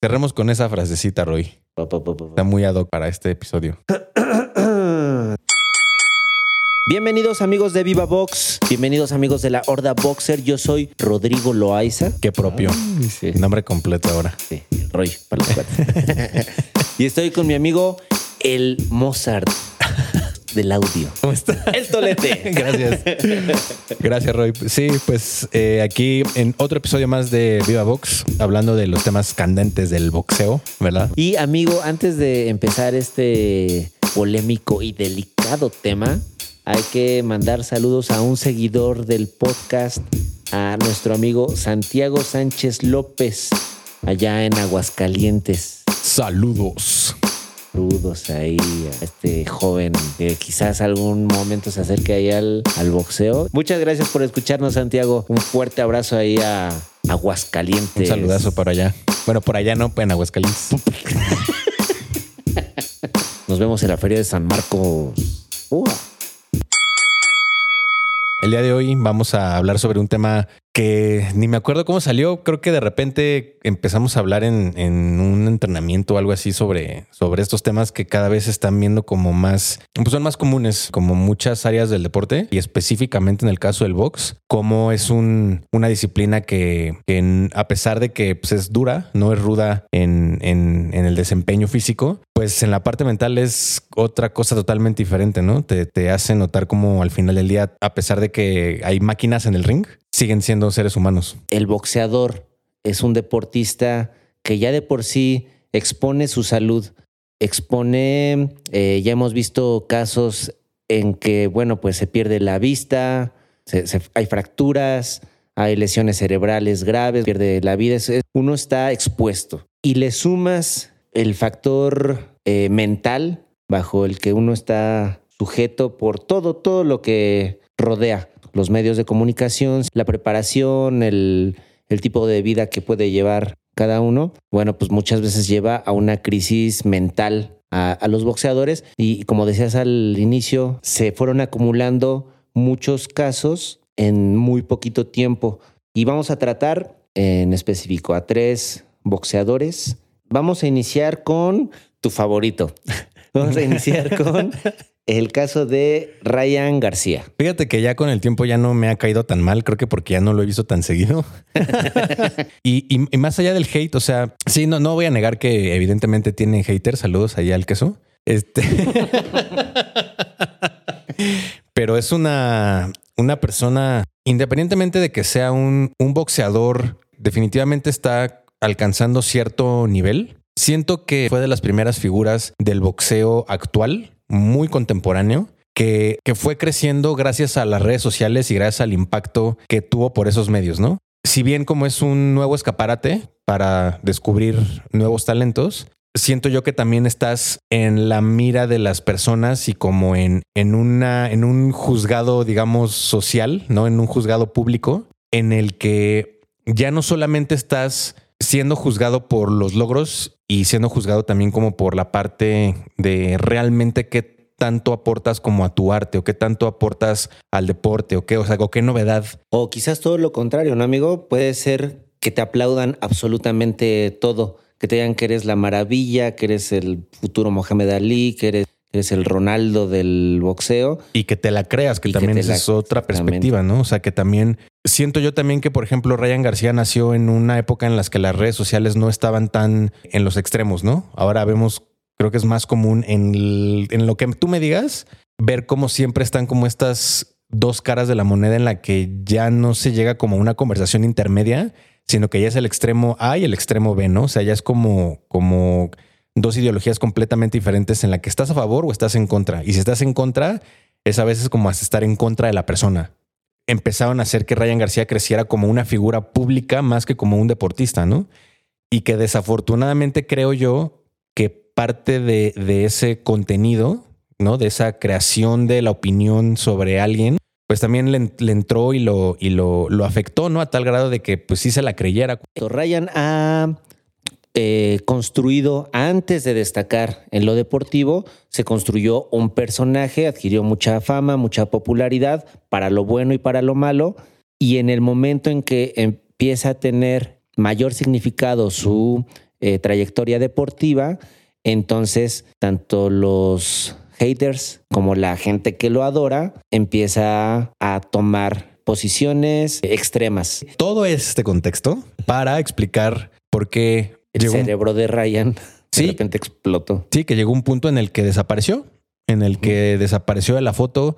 Cerremos con esa frasecita, Roy. Está muy ad hoc para este episodio. Bienvenidos amigos de Viva Box, bienvenidos amigos de la Horda Boxer. Yo soy Rodrigo Loaiza. Qué propio. sí. Nombre completo ahora. Sí, Roy, para los y estoy con mi amigo el Mozart del audio. ¿Cómo está? El Tolete. Gracias. Gracias, Roy. Sí, pues eh, aquí en otro episodio más de Viva Box, hablando de los temas candentes del boxeo, ¿verdad? Y amigo, antes de empezar este polémico y delicado tema, hay que mandar saludos a un seguidor del podcast, a nuestro amigo Santiago Sánchez López, allá en Aguascalientes. Saludos. Saludos ahí a este joven que quizás algún momento se acerque ahí al, al boxeo. Muchas gracias por escucharnos, Santiago. Un fuerte abrazo ahí a Aguascalientes. Un saludazo para allá. Bueno, por allá no, en Aguascalientes. Nos vemos en la Feria de San Marcos. El día de hoy vamos a hablar sobre un tema que ni me acuerdo cómo salió. Creo que de repente empezamos a hablar en, en un entrenamiento o algo así sobre, sobre estos temas que cada vez están viendo como más, pues son más comunes, como muchas áreas del deporte y específicamente en el caso del box, como es un, una disciplina que, a pesar de que pues, es dura, no es ruda en- en el desempeño físico, pues en la parte mental es otra cosa totalmente diferente, ¿no? Te, te hace notar como al final del día, a pesar de que hay máquinas en el ring, siguen siendo seres humanos. El boxeador es un deportista que ya de por sí expone su salud, expone, eh, ya hemos visto casos en que, bueno, pues se pierde la vista, se- hay fracturas, hay lesiones cerebrales graves, pierde la vida, uno está expuesto. Y le sumas el factor eh, mental bajo el que uno está sujeto por todo, todo lo que rodea los medios de comunicación, la preparación, el, tipo de vida que puede llevar cada uno, bueno, pues muchas veces lleva a una crisis mental a, a los boxeadores y como decías al inicio, se fueron acumulando muchos casos en muy poquito tiempo y vamos a tratar en específico a tres boxeadores. Vamos a iniciar con tu favorito. Vamos a iniciar con el caso de Ryan García. Fíjate que ya con el tiempo ya no me ha caído tan mal, creo que porque ya no lo he visto tan seguido. y, y- y más allá del hate, o sea, sí, no, no voy a negar que evidentemente tiene haters, saludos allá al queso. Este. Pero es una, una persona, independientemente de que sea un, un boxeador, definitivamente está alcanzando cierto nivel. Siento que fue de las primeras figuras del boxeo actual, muy contemporáneo, que, que fue creciendo gracias a las redes sociales y gracias al impacto que tuvo por esos medios, ¿no? Si bien como es un nuevo escaparate para descubrir nuevos talentos, siento yo que también estás en la mira de las personas y como en, en, una, en un juzgado, digamos, social, ¿no? En un juzgado público, en el que ya no solamente estás siendo juzgado por los logros y siendo juzgado también como por la parte de realmente qué tanto aportas como a tu arte o qué tanto aportas al deporte o qué, o sea, qué novedad O quizás todo lo contrario, ¿no, amigo? Puede ser que te aplaudan absolutamente todo, que te digan que eres la maravilla, que eres el futuro Mohamed Ali, que eres, eres el Ronaldo del boxeo. y que te la creas, que también la- es otra perspectiva, ¿no? O sea, que también siento yo también que, por ejemplo, Ryan García nació en una época en las que las redes sociales no estaban tan en los extremos, ¿no? Ahora vemos, creo que es más común en, el- en lo que tú me digas, ver cómo siempre están como estas dos caras de la moneda en la que ya no se llega como a una conversación intermedia, sino que ya es el extremo A y el extremo B, ¿no? O sea, ya es como, como dos ideologías completamente diferentes en la que estás a favor o estás en contra. Y si estás en contra, es a veces como estar en contra de la persona. Empezaron a hacer que Ryan García creciera como una figura pública más que como un deportista, ¿no? Y que desafortunadamente creo yo que parte de, de ese contenido, ¿no? De esa creación de la opinión sobre alguien, pues también le, entró y lo, y lo, lo afectó, ¿no? A tal grado de que pues sí se la creyera. Ryan ha eh, construido, antes de destacar en lo deportivo, se construyó un personaje, adquirió mucha fama, mucha popularidad, para lo bueno y para lo malo, y en el momento en que empieza a tener mayor significado su eh, trayectoria deportiva, entonces tanto los haters como la gente que lo adora empieza a tomar posiciones extremas. Todo este contexto para explicar por qué el cerebro de Ryan de repente explotó. Sí, que llegó un punto en el que desapareció, en el que desapareció de la foto,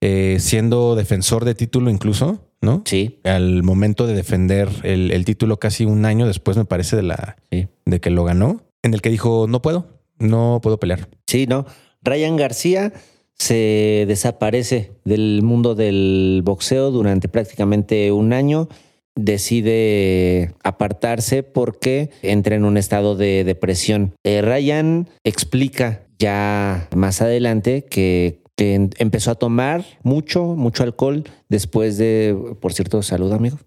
eh, siendo defensor de título incluso, ¿no? Sí. Al momento de defender el, título casi un año después, me parece, de la de que lo ganó, en el que dijo no puedo, no puedo pelear. Sí, no. Ryan García se desaparece del mundo del boxeo durante prácticamente un año decide apartarse porque entra en un estado de depresión. Eh, Ryan explica ya más adelante que, empezó a tomar mucho, mucho alcohol después de, por cierto, salud, amigo.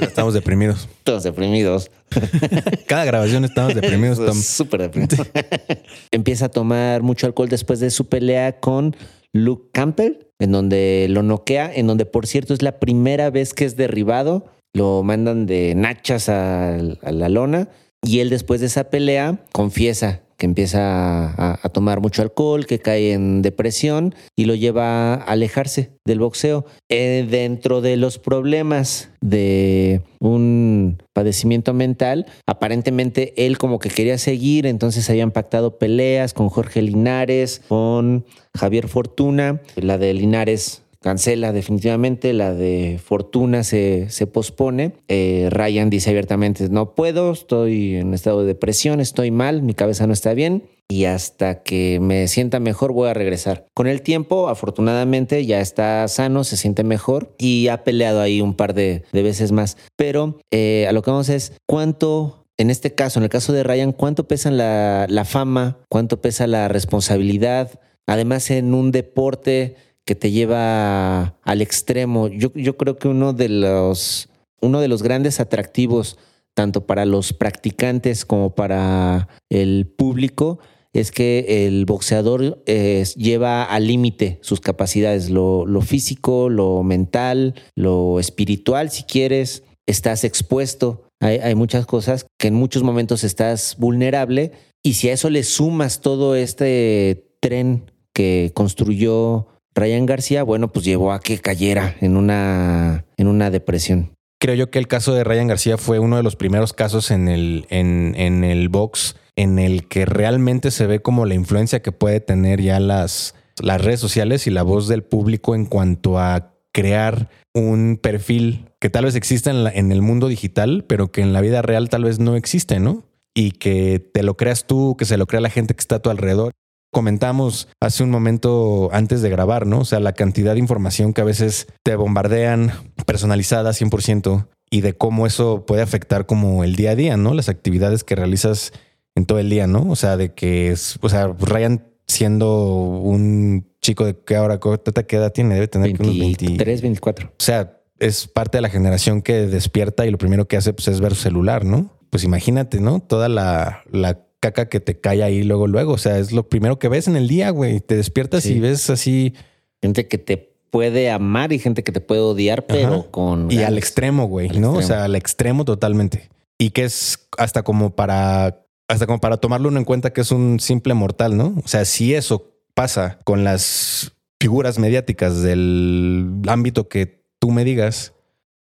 Estamos deprimidos. Todos deprimidos. Cada grabación estamos deprimidos. Súper deprimidos. Empieza a tomar mucho alcohol después de su pelea con Luke Campbell, en donde lo noquea, en donde por cierto es la primera vez que es derribado, lo mandan de nachas a, la lona y él después de esa pelea confiesa que empieza a, tomar mucho alcohol, que cae en depresión y lo lleva a alejarse del boxeo. Eh, dentro de los problemas de un padecimiento mental, aparentemente él como que quería seguir, entonces habían pactado peleas con Jorge Linares, con Javier Fortuna, la de Linares cancela definitivamente, la de Fortuna se, se pospone. Eh, Ryan dice abiertamente, no puedo, estoy en estado de depresión, estoy mal, mi cabeza no está bien y hasta que me sienta mejor voy a regresar. Con el tiempo, afortunadamente, ya está sano, se siente mejor y ha peleado ahí un par de, veces más. Pero eh, a lo que vamos es, ¿cuánto en este caso, en el caso de Ryan, ¿cuánto pesa la, la, fama? ¿Cuánto pesa la responsabilidad? Además, en un deporte que te lleva al extremo. Yo, yo creo que uno de los, uno de los grandes atractivos, tanto para los practicantes como para el público, es que el boxeador eh, lleva al límite sus capacidades, lo, lo, físico, lo mental, lo espiritual, si quieres, estás expuesto. Hay, hay, muchas cosas que en muchos momentos estás vulnerable y si a eso le sumas todo este tren que construyó Ryan García, bueno, pues llevó a que cayera en una, en una depresión. Creo yo que el caso de Ryan García fue uno de los primeros casos en el, en, en el box en el que realmente se ve como la influencia que puede tener ya las, las redes sociales y la voz del público en cuanto a crear un perfil que tal vez exista en, en, el mundo digital, pero que en la vida real tal vez no existe, ¿no? Y que te lo creas tú, que se lo crea la gente que está a tu alrededor comentamos hace un momento antes de grabar, ¿no? O sea, la cantidad de información que a veces te bombardean personalizada 100% y de cómo eso puede afectar como el día a día, ¿no? Las actividades que realizas en todo el día, ¿no? O sea, de que es, o sea, Ryan siendo un chico de que ahora qué edad tiene, debe tener 23, 24. O sea, es parte de la generación que despierta y lo primero que hace pues, es ver su celular, ¿no? Pues imagínate, ¿no? Toda la, la caca que te cae ahí luego, luego. O sea, es lo primero que ves en el día, güey. Te despiertas y ves así. Gente que te puede amar y gente que te puede odiar, pero con. Y al extremo, güey, ¿no? O sea, al extremo totalmente. Y que es hasta como para. Hasta como para tomarlo uno en cuenta que es un simple mortal, ¿no? O sea, si eso pasa con las figuras mediáticas del ámbito que tú me digas,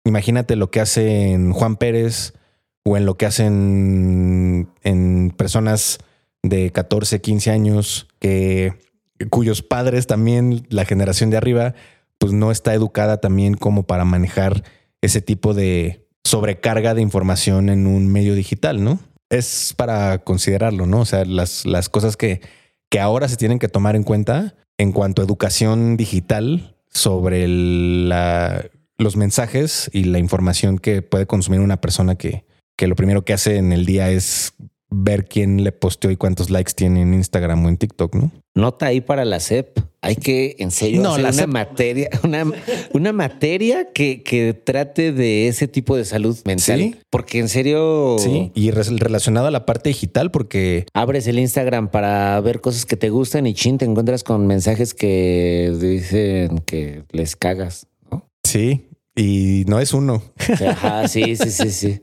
imagínate lo que hacen Juan Pérez, o en lo que hacen en personas de 14, 15 años, que, cuyos padres también, la generación de arriba, pues no está educada también como para manejar ese tipo de sobrecarga de información en un medio digital, ¿no? Es para considerarlo, ¿no? O sea, las, las cosas que, que ahora se tienen que tomar en cuenta en cuanto a educación digital sobre los mensajes y la información que puede consumir una persona que, que lo primero que hace en el día es ver quién le posteó y cuántos likes tiene en Instagram o en TikTok, ¿no? Nota ahí para la SEP. Hay que, en serio, hacer una materia, una, una materia que, que, trate de ese tipo de salud mental. ¿Sí? Porque en serio. Sí, y relacionado a la parte digital, porque. Abres el Instagram para ver cosas que te gustan y chin, te encuentras con mensajes que dicen que les cagas, ¿no? Sí, y no es uno. Ajá, sí, sí, sí, sí.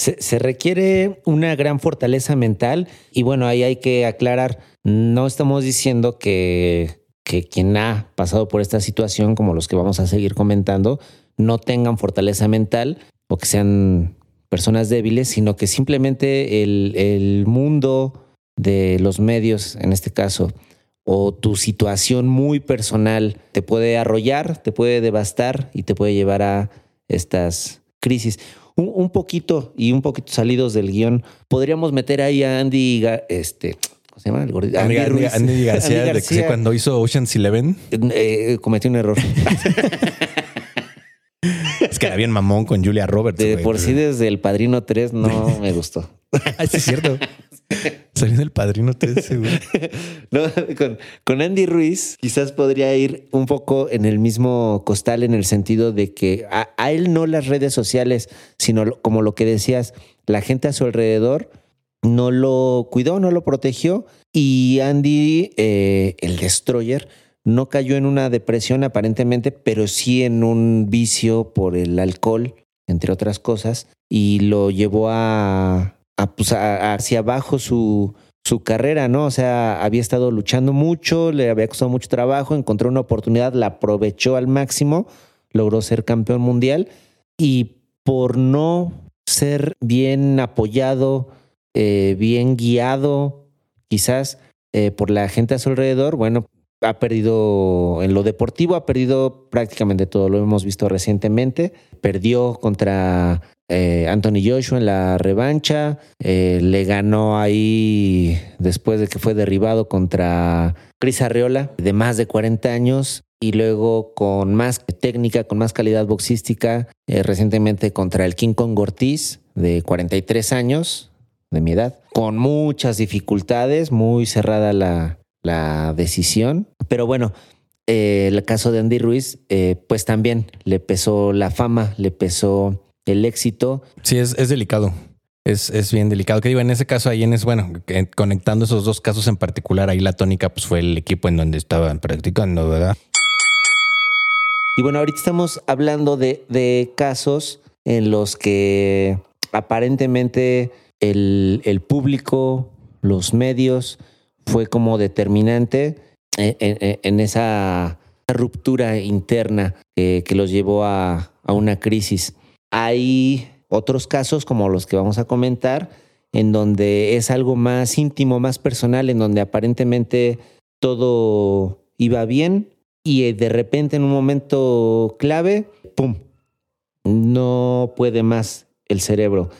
Se, requiere una gran fortaleza mental y bueno, ahí hay que aclarar, no estamos diciendo que, que quien ha pasado por esta situación, como los que vamos a seguir comentando, no tengan fortaleza mental o que sean personas débiles, sino que simplemente el, el mundo de los medios, en este caso, o tu situación muy personal te puede arrollar, te puede devastar y te puede llevar a estas crisis. Un, poquito y un poquito salidos del guion, podríamos meter ahí a Andy, este, ¿cómo se llama? Andy, Andy, García, cuando hizo Ocean's Eleven. Eh, cometió un error. es que era bien mamón con Julia Roberts. De por sí, desde El Padrino 3 no me gustó. Ah, sí, es cierto. Salió del padrino 3, seguro. no, con, Andy Ruiz quizás podría ir un poco en el mismo costal en el sentido de que a, él no las redes sociales, sino como lo que decías, la gente a su alrededor no lo cuidó, no lo protegió y Andy, eh, el destroyer, no cayó en una depresión aparentemente, pero sí en un vicio por el alcohol, entre otras cosas, y lo llevó a, pues, hacia abajo su, su carrera, ¿no? O sea, había estado luchando mucho, le había costado mucho trabajo, encontró una oportunidad, la aprovechó al máximo, logró ser campeón mundial y por no ser bien apoyado, eh, bien guiado, quizás eh, por la gente a su alrededor, bueno, ha perdido en lo deportivo, ha perdido prácticamente todo, lo hemos visto recientemente, perdió contra eh, Anthony Joshua en la revancha. Eh, le ganó ahí después de que fue derribado contra Chris Arreola de más de 40 años. Y luego con más técnica, con más calidad boxística, eh, recientemente contra el King Kong Ortiz de 43 años de mi edad, con muchas dificultades, muy cerrada la, la decisión. Pero bueno, el caso de Andy Ruiz, pues también le pesó la fama, le pesó el éxito. Sí, es, es delicado. Es, es, bien delicado. Que digo, en ese caso, ahí en es bueno, conectando esos dos casos en particular, ahí la tónica pues fue el equipo en donde estaban practicando, ¿verdad? Y bueno, ahorita estamos hablando de, de casos en los que aparentemente el, el, público, los medios, fue como determinante en, en, esa ruptura interna que, que los llevó a, a una crisis. Hay otros casos como los que vamos a comentar, en donde es algo más íntimo, más personal, en donde aparentemente todo iba bien y eh, de repente en un momento clave, ¡pum!, no puede más el cerebro.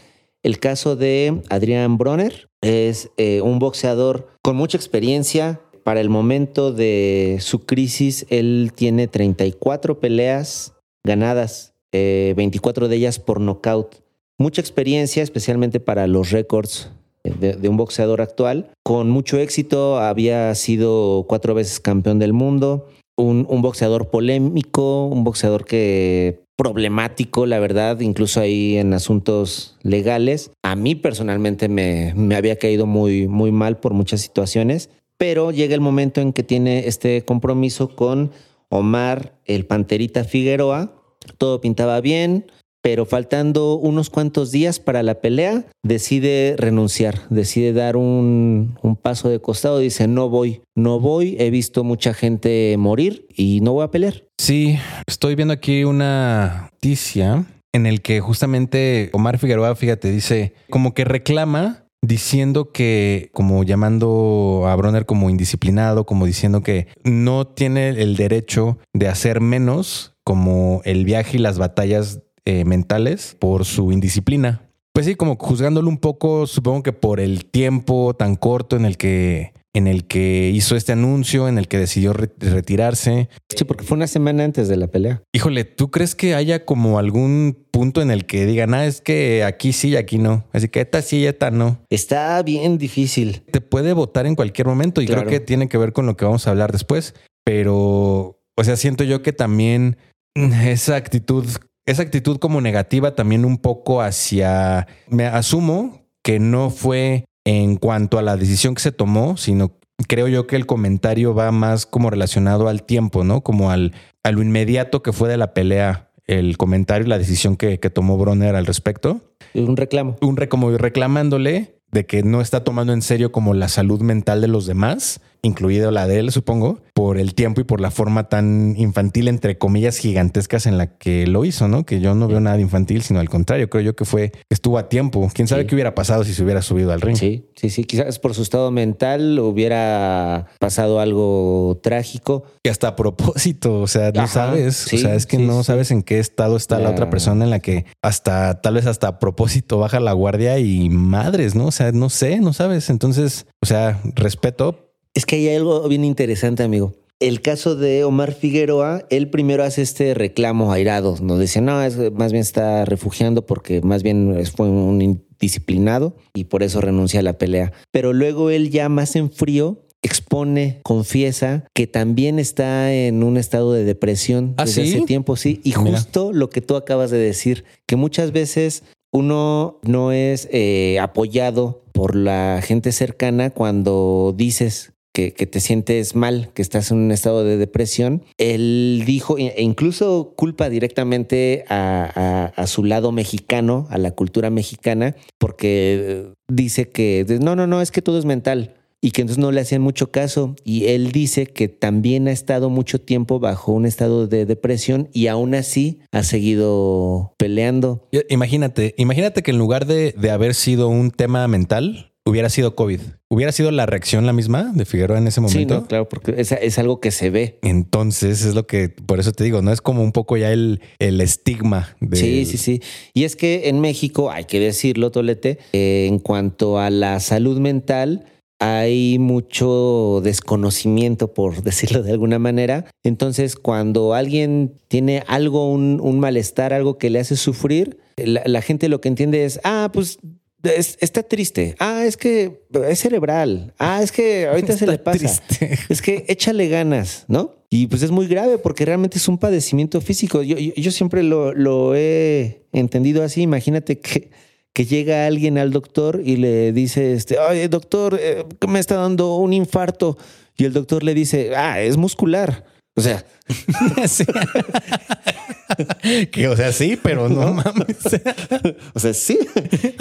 El caso de Adrián Bronner es eh, un boxeador con mucha experiencia. Para el momento de su crisis, él tiene 34 peleas ganadas 24 eh, de ellas por nocaut. Mucha experiencia, especialmente para los récords de, un boxeador actual. Con mucho éxito, había sido cuatro veces campeón del mundo. Un, boxeador polémico, un boxeador que problemático, la verdad, incluso ahí en asuntos legales. A mí personalmente me, me había caído muy, muy mal por muchas situaciones, pero llega el momento en que tiene este compromiso con Omar el Panterita Figueroa, todo pintaba bien, pero faltando unos cuantos días para la pelea, decide renunciar, decide dar un, paso de costado, dice, no voy, no voy, he visto mucha gente morir y no voy a pelear. Sí, estoy viendo aquí una noticia en el que justamente Omar Figueroa, fíjate, dice como que reclama diciendo que, como llamando a Bronner como indisciplinado, como diciendo que no tiene el derecho de hacer menos como el viaje y las batallas eh, mentales por su indisciplina. Pues sí, como juzgándolo un poco, supongo que por el tiempo tan corto en el que en el que hizo este anuncio, en el que decidió retirarse. Sí, porque fue una semana antes de la pelea. Híjole, ¿tú crees que haya como algún punto en el que digan, ah, es que aquí sí y aquí no? Así que esta sí y esta no. Está bien difícil. Te puede votar en cualquier momento y creo que tiene que ver con lo que vamos a hablar después. Pero, o sea, siento yo que también esa actitud, esa actitud como negativa también un poco hacia, me asumo que no fue en cuanto a la decisión que se tomó, sino creo yo que el comentario va más como relacionado al tiempo, ¿no? Como al, a lo inmediato que fue de la pelea, el comentario y la decisión que, que tomó Bronner al respecto. Un reclamo. Un re, como reclamándole de que no está tomando en serio como la salud mental de los demás incluido la de él, supongo, por el tiempo y por la forma tan infantil, entre comillas, gigantescas en la que lo hizo, ¿no? Que yo no veo nada infantil, sino al contrario, creo yo que fue, estuvo a tiempo. ¿Quién sabe qué hubiera pasado si se hubiera subido al ring? Sí, sí, sí, quizás por su estado mental hubiera pasado algo trágico. Y hasta a propósito, o sea, no sabes, o sea, es que no sabes en qué estado está la... la otra persona en la que hasta, tal vez hasta a propósito baja la guardia y madres, ¿no? O sea, no sé, no sabes. Entonces, o sea, respeto, es que hay algo bien interesante, amigo. El caso de Omar Figueroa, él primero hace este reclamo airado, nos dice, no, es, más bien está refugiando porque más bien fue un indisciplinado y por eso renuncia a la pelea. Pero luego él ya más en frío expone, confiesa que también está en un estado de depresión ¿Ah, desde hace tiempo, sí. Y justo lo que tú acabas de decir, que muchas veces uno no es eh, apoyado por la gente cercana cuando dices que, te sientes mal, que estás en un estado de depresión, él dijo, e incluso culpa directamente a, su lado mexicano, a la cultura mexicana, porque dice que no, no, no, es que todo es mental y que entonces no le hacían mucho caso. Y él dice que también ha estado mucho tiempo bajo un estado de depresión y aún así ha seguido peleando. Imagínate, imagínate que en lugar de, de haber sido un tema mental, hubiera sido COVID. ¿Hubiera sido la reacción la misma de Figueroa en ese momento? Sí, claro, porque es, algo que se ve. Entonces es lo que, por eso te digo, no es como un poco ya el, el estigma. De... Sí, sí, sí. Y es que en México, hay que decirlo, Tolete, eh, en cuanto a la salud mental, hay mucho desconocimiento, por decirlo de alguna manera. Entonces, cuando alguien tiene algo, un, malestar, algo que le hace sufrir, la, gente lo que entiende es, ah, pues está triste. Ah, es que es cerebral. Ah, es que ahorita se le pasa. Es que échale ganas, ¿no? Y pues es muy grave porque realmente es un padecimiento físico. Yo, yo, siempre lo, he entendido así. Imagínate que, que llega alguien al doctor y le dice, este, oye, doctor, eh, me está dando un infarto. Y el doctor le dice, ah, es muscular. O sea, que, o sea, sí, pero no, mames. o sea, sí,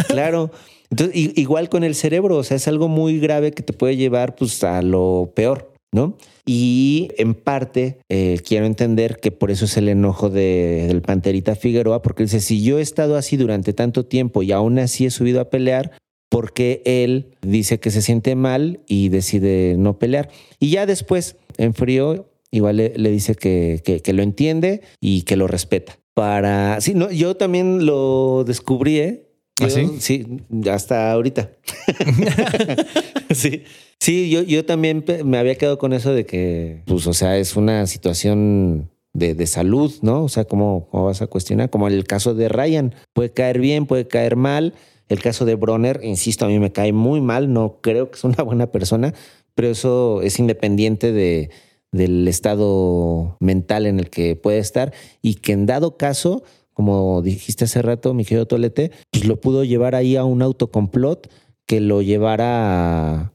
claro. Entonces, igual con el cerebro, o sea, es algo muy grave que te puede llevar pues, a lo peor, ¿no? Y en parte eh, quiero entender que por eso es el enojo del Panterita Figueroa, porque dice, si yo he estado así durante tanto tiempo y aún así he subido a pelear, porque él dice que se siente mal y decide no pelear. Y ya después, en frío, igual le, dice que, que, lo entiende y que lo respeta. Para. Sí, no, yo también lo descubrí, ¿eh? ¿Ah, sí? Sí, hasta ahorita. sí. Sí, yo, yo también me había quedado con eso de que, pues, o sea, es una situación de, de, salud, ¿no? O sea, ¿cómo, ¿cómo, vas a cuestionar? Como el caso de Ryan, puede caer bien, puede caer mal. El caso de Bronner, insisto, a mí me cae muy mal, no creo que es una buena persona, pero eso es independiente de, del estado mental en el que puede estar y que en dado caso, como dijiste hace rato, mi querido Tolete, pues lo pudo llevar ahí a un autocomplot que lo llevara a...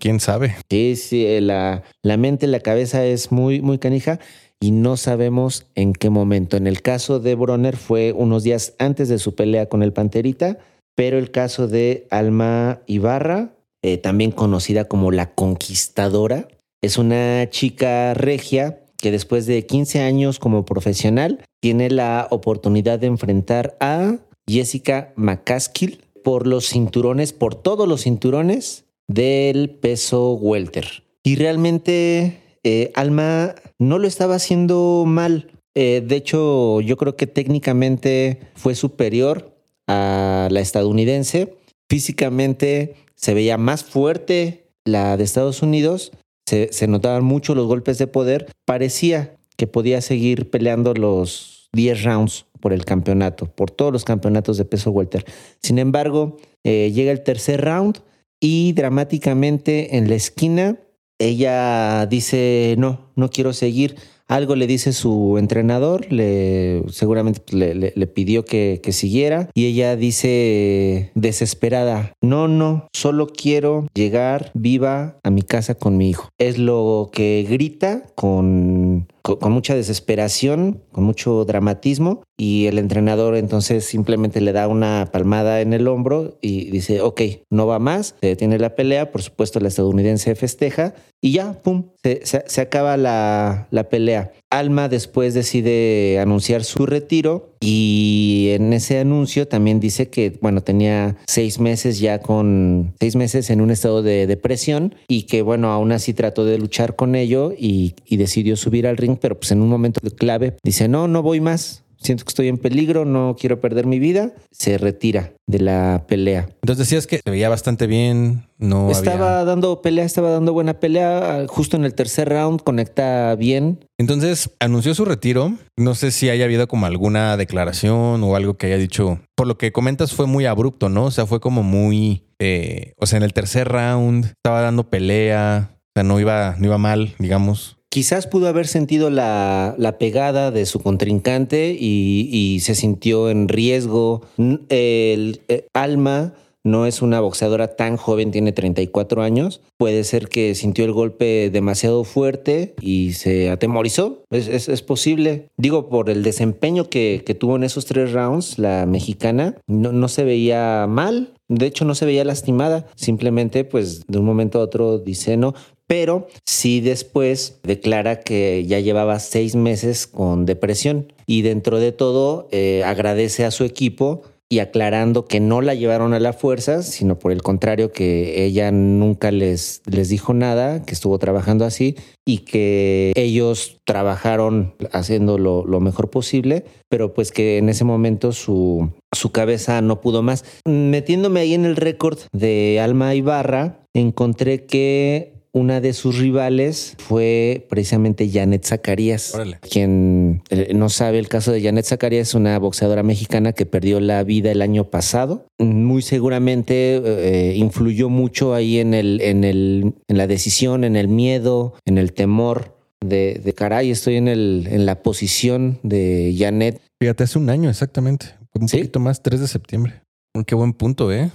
¿Quién sabe? Sí, sí, la, la mente, la cabeza es muy, muy canija y no sabemos en qué momento. En el caso de Bronner fue unos días antes de su pelea con el Panterita, pero el caso de Alma Ibarra, eh, también conocida como la Conquistadora, es una chica regia que después de 15 años como profesional tiene la oportunidad de enfrentar a Jessica McCaskill por los cinturones, por todos los cinturones del peso welter. Y realmente eh, Alma no lo estaba haciendo mal. Eh, de hecho, yo creo que técnicamente fue superior a la estadounidense. Físicamente se veía más fuerte la de Estados Unidos, se, notaban mucho los golpes de poder, parecía que podía seguir peleando los 10 rounds por el campeonato, por todos los campeonatos de peso welter. Sin embargo, eh, llega el tercer round y dramáticamente en la esquina ella dice, no, no quiero seguir. Algo le dice su entrenador, le, seguramente le, le, pidió que, que siguiera y ella dice desesperada, no, no, solo quiero llegar viva a mi casa con mi hijo. Es lo que grita con con, mucha desesperación, con mucho dramatismo, y el entrenador entonces simplemente le da una palmada en el hombro y dice, ok, no va más, se detiene la pelea, por supuesto la estadounidense festeja y ya, pum, se, acaba la, la, pelea. Alma después decide anunciar su retiro y en ese anuncio también dice que, bueno, tenía seis meses ya con seis meses en un estado de depresión y que, bueno, aún así trató de luchar con ello y, y decidió subir al ring, pero pues en un momento clave dice, no, no voy más, siento que estoy en peligro, no quiero perder mi vida, se retira de la pelea. Entonces decías que se veía bastante bien, no estaba dando pelea, estaba dando buena pelea, justo en el tercer round conecta bien. Entonces anunció su retiro, no sé si haya habido como alguna declaración o algo que haya dicho, por lo que comentas fue muy abrupto, ¿no? O sea, fue como muy, eh, o sea, en el tercer round estaba dando pelea, o sea, no iba, no iba mal, digamos. Quizás pudo haber sentido la, pegada de su contrincante y, se sintió en riesgo. El, eh, Alma no es una boxeadora tan joven, tiene 34 años. Puede ser que sintió el golpe demasiado fuerte y se atemorizó. Es, posible. Digo, por el desempeño que, tuvo en esos tres rounds, la mexicana no, no se veía mal. De hecho, no se veía lastimada. Simplemente, pues, de un momento a otro dice no pero sí después declara que ya llevaba seis meses con depresión y dentro de todo eh, agradece a su equipo y aclarando que no la llevaron a la fuerza, sino por el contrario que ella nunca les, les dijo nada, que estuvo trabajando así y que ellos trabajaron haciendo lo, mejor posible, pero pues que en ese momento su, su cabeza no pudo más. Metiéndome ahí en el récord de Alma Ibarra, encontré que una de sus rivales fue precisamente Janet Zacarías. Quien eh, no sabe el caso de Janet Zacarías es una boxeadora mexicana que perdió la vida el año pasado. Muy seguramente eh, influyó mucho ahí en, el, en, el, en la decisión, en el miedo, en el temor de, de caray, estoy en, el, en la posición de Janet. Fíjate, hace un año exactamente, un poquito más, 3 de septiembre. Qué buen punto, ¿eh?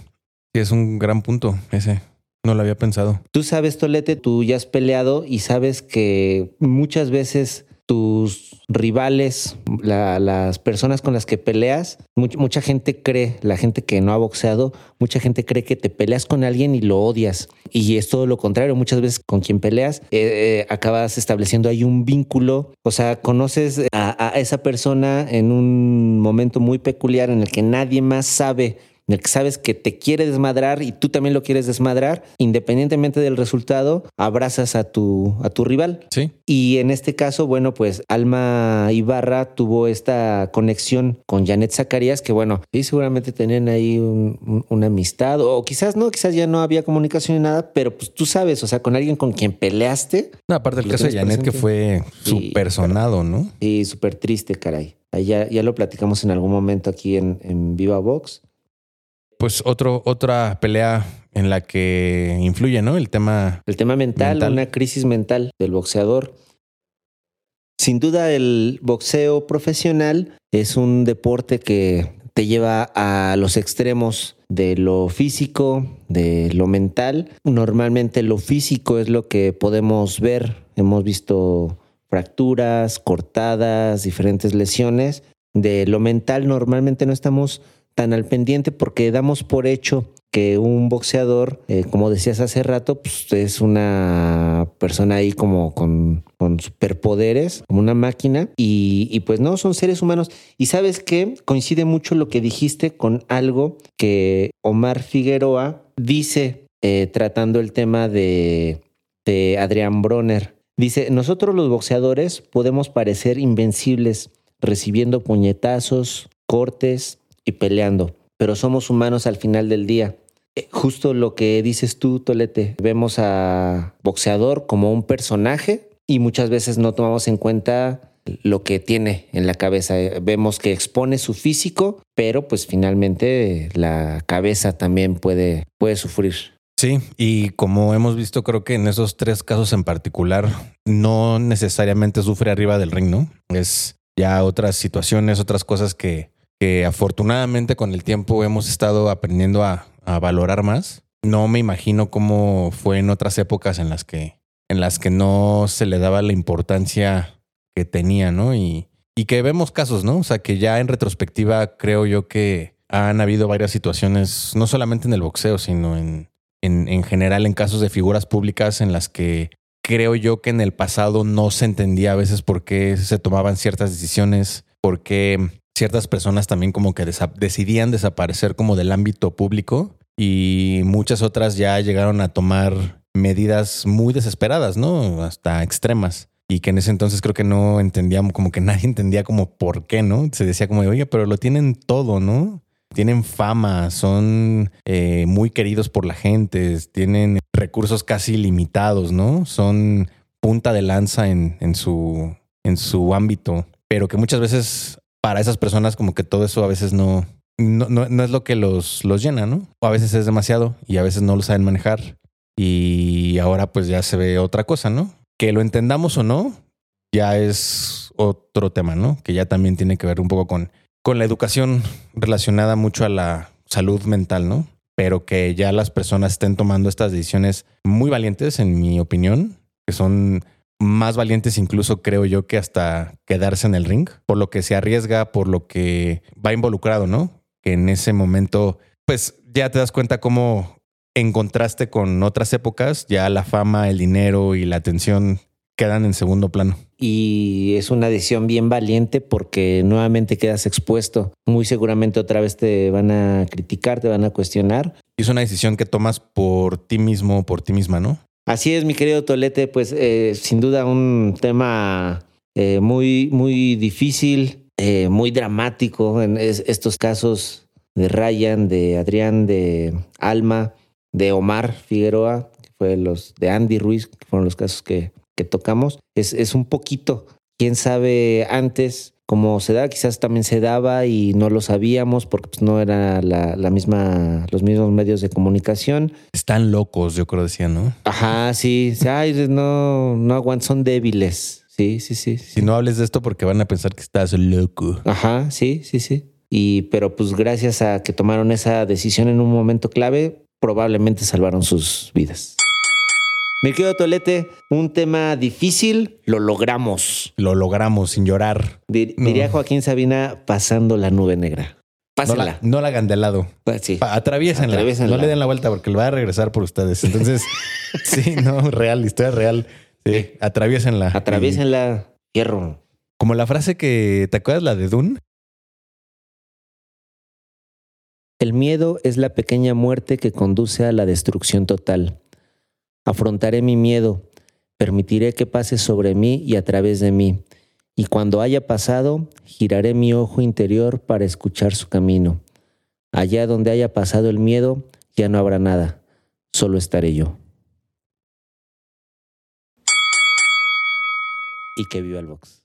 Sí, es un gran punto ese. No lo había pensado. Tú sabes, Tolete, tú ya has peleado y sabes que muchas veces tus rivales, las personas con las que peleas, mucha gente cree, la gente que no ha boxeado, mucha gente cree que te peleas con alguien y lo odias. Y es todo lo contrario, muchas veces con quien peleas eh, eh, acabas estableciendo ahí un vínculo, o sea, conoces a esa persona en un momento muy peculiar en el que nadie más sabe en el que sabes que te quiere desmadrar y tú también lo quieres desmadrar, independientemente del resultado, abrazas a tu, a tu rival. Sí. Y en este caso, bueno, pues Alma Ibarra tuvo esta conexión con Janet Zacarías, que bueno, sí, seguramente tenían ahí una amistad, o quizás no, quizás ya no había comunicación ni nada, pero pues tú sabes, o sea, con alguien con quien peleaste. No, aparte del caso de Janet, que fue súper sonado, ¿no? Sí, súper triste, caray. ya, ya lo platicamos en algún momento aquí en, en Viva Box pues otro, otra pelea en la que influye, ¿no? El tema. El tema mental, una crisis mental del boxeador. Sin duda, el boxeo profesional es un deporte que te lleva a los extremos de lo físico, de lo mental. Normalmente lo físico es lo que podemos ver. Hemos visto fracturas, cortadas, diferentes lesiones. De lo mental normalmente no estamos tan al pendiente porque damos por hecho que un boxeador, eh, como decías hace rato, pues es una persona ahí como con, con superpoderes, como una máquina, y, pues no, son seres humanos. Y sabes qué, coincide mucho lo que dijiste con algo que Omar Figueroa dice eh, tratando el tema de, de Adrián Bronner. Dice, nosotros los boxeadores podemos parecer invencibles recibiendo puñetazos, cortes, y peleando, pero somos humanos al final del día. Eh, justo lo que dices tú, Tolete, vemos a boxeador como un personaje y muchas veces no tomamos en cuenta lo que tiene en la cabeza. Eh, vemos que expone su físico, pero pues finalmente la cabeza también puede, puede sufrir. Sí, y como hemos visto, creo que en esos tres casos en particular, no necesariamente sufre arriba del ring, ¿no? Es ya otras situaciones, otras cosas que, que afortunadamente con el tiempo hemos estado aprendiendo a, valorar más. No me imagino cómo fue en otras épocas en las que, en las que no se le daba la importancia que tenía, ¿no? Y, y que vemos casos, ¿no? O sea, que ya en retrospectiva creo yo que han habido varias situaciones, no solamente en el boxeo, sino en, en, en general en casos de figuras públicas en las que creo yo que en el pasado no se entendía a veces por qué se tomaban ciertas decisiones, por qué ciertas personas también como que decidían desaparecer como del ámbito público y muchas otras ya llegaron a tomar medidas muy desesperadas, ¿no? Hasta extremas. Y que en ese entonces creo que no entendíamos, como que nadie entendía como por qué, ¿no? Se decía como, oye, pero lo tienen todo, ¿no? Tienen fama, son eh, muy queridos por la gente, tienen recursos casi limitados, ¿no? Son punta de lanza en, en, su, en su ámbito, pero que muchas veces para esas personas como que todo eso a veces no, no, no, no es lo que los, los llena, ¿no? O a veces es demasiado y a veces no lo saben manejar. Y ahora pues ya se ve otra cosa, ¿no? Que lo entendamos o no, ya es otro tema, ¿no? Que ya también tiene que ver un poco con, con la educación relacionada mucho a la salud mental, ¿no? Pero que ya las personas estén tomando estas decisiones muy valientes, en mi opinión, que son más valientes incluso creo yo que hasta quedarse en el ring, por lo que se arriesga, por lo que va involucrado, ¿no? Que en ese momento, pues ya te das cuenta cómo en contraste con otras épocas, ya la fama, el dinero y la atención quedan en segundo plano. Y es una decisión bien valiente porque nuevamente quedas expuesto. Muy seguramente otra vez te van a criticar, te van a cuestionar. Y es una decisión que tomas por ti mismo, por ti misma, ¿no? Así es, mi querido Tolete, pues eh, sin duda un tema eh, muy, muy difícil, eh, muy dramático en es, estos casos de Ryan, de Adrián, de Alma, de Omar Figueroa, que fue los de Andy Ruiz, que fueron los casos que, que tocamos. Es, es un poquito, quién sabe antes cómo se da, quizás también se daba y no lo sabíamos porque pues, no era la, la, misma, los mismos medios de comunicación. Están locos, yo creo decía, ¿no? Ajá, sí, ay, no, no aguantan, son débiles. Sí, sí, sí, sí. Si no hables de esto porque van a pensar que estás loco. Ajá, sí, sí, sí. Y pero pues gracias a que tomaron esa decisión en un momento clave, probablemente salvaron sus vidas. Mi querido Tolete, un tema difícil, lo logramos. Lo logramos sin llorar. Dir diría. Joaquín Sabina pasando la nube negra. Pásenla. No la, no la hagan de lado. Sí. Atraviesenla. Atraviesenla. No le den la vuelta porque lo va a regresar por ustedes. Entonces, sí, no, real, historia real. Sí, atraviesenla. Atraviesenla, y... hierro. Como la frase que, ¿te acuerdas la de Dune? El miedo es la pequeña muerte que conduce a la destrucción total. Afrontaré mi miedo, permitiré que pase sobre mí y a través de mí, y cuando haya pasado, giraré mi ojo interior para escuchar su camino. Allá donde haya pasado el miedo, ya no habrá nada, solo estaré yo. Y que viva el box.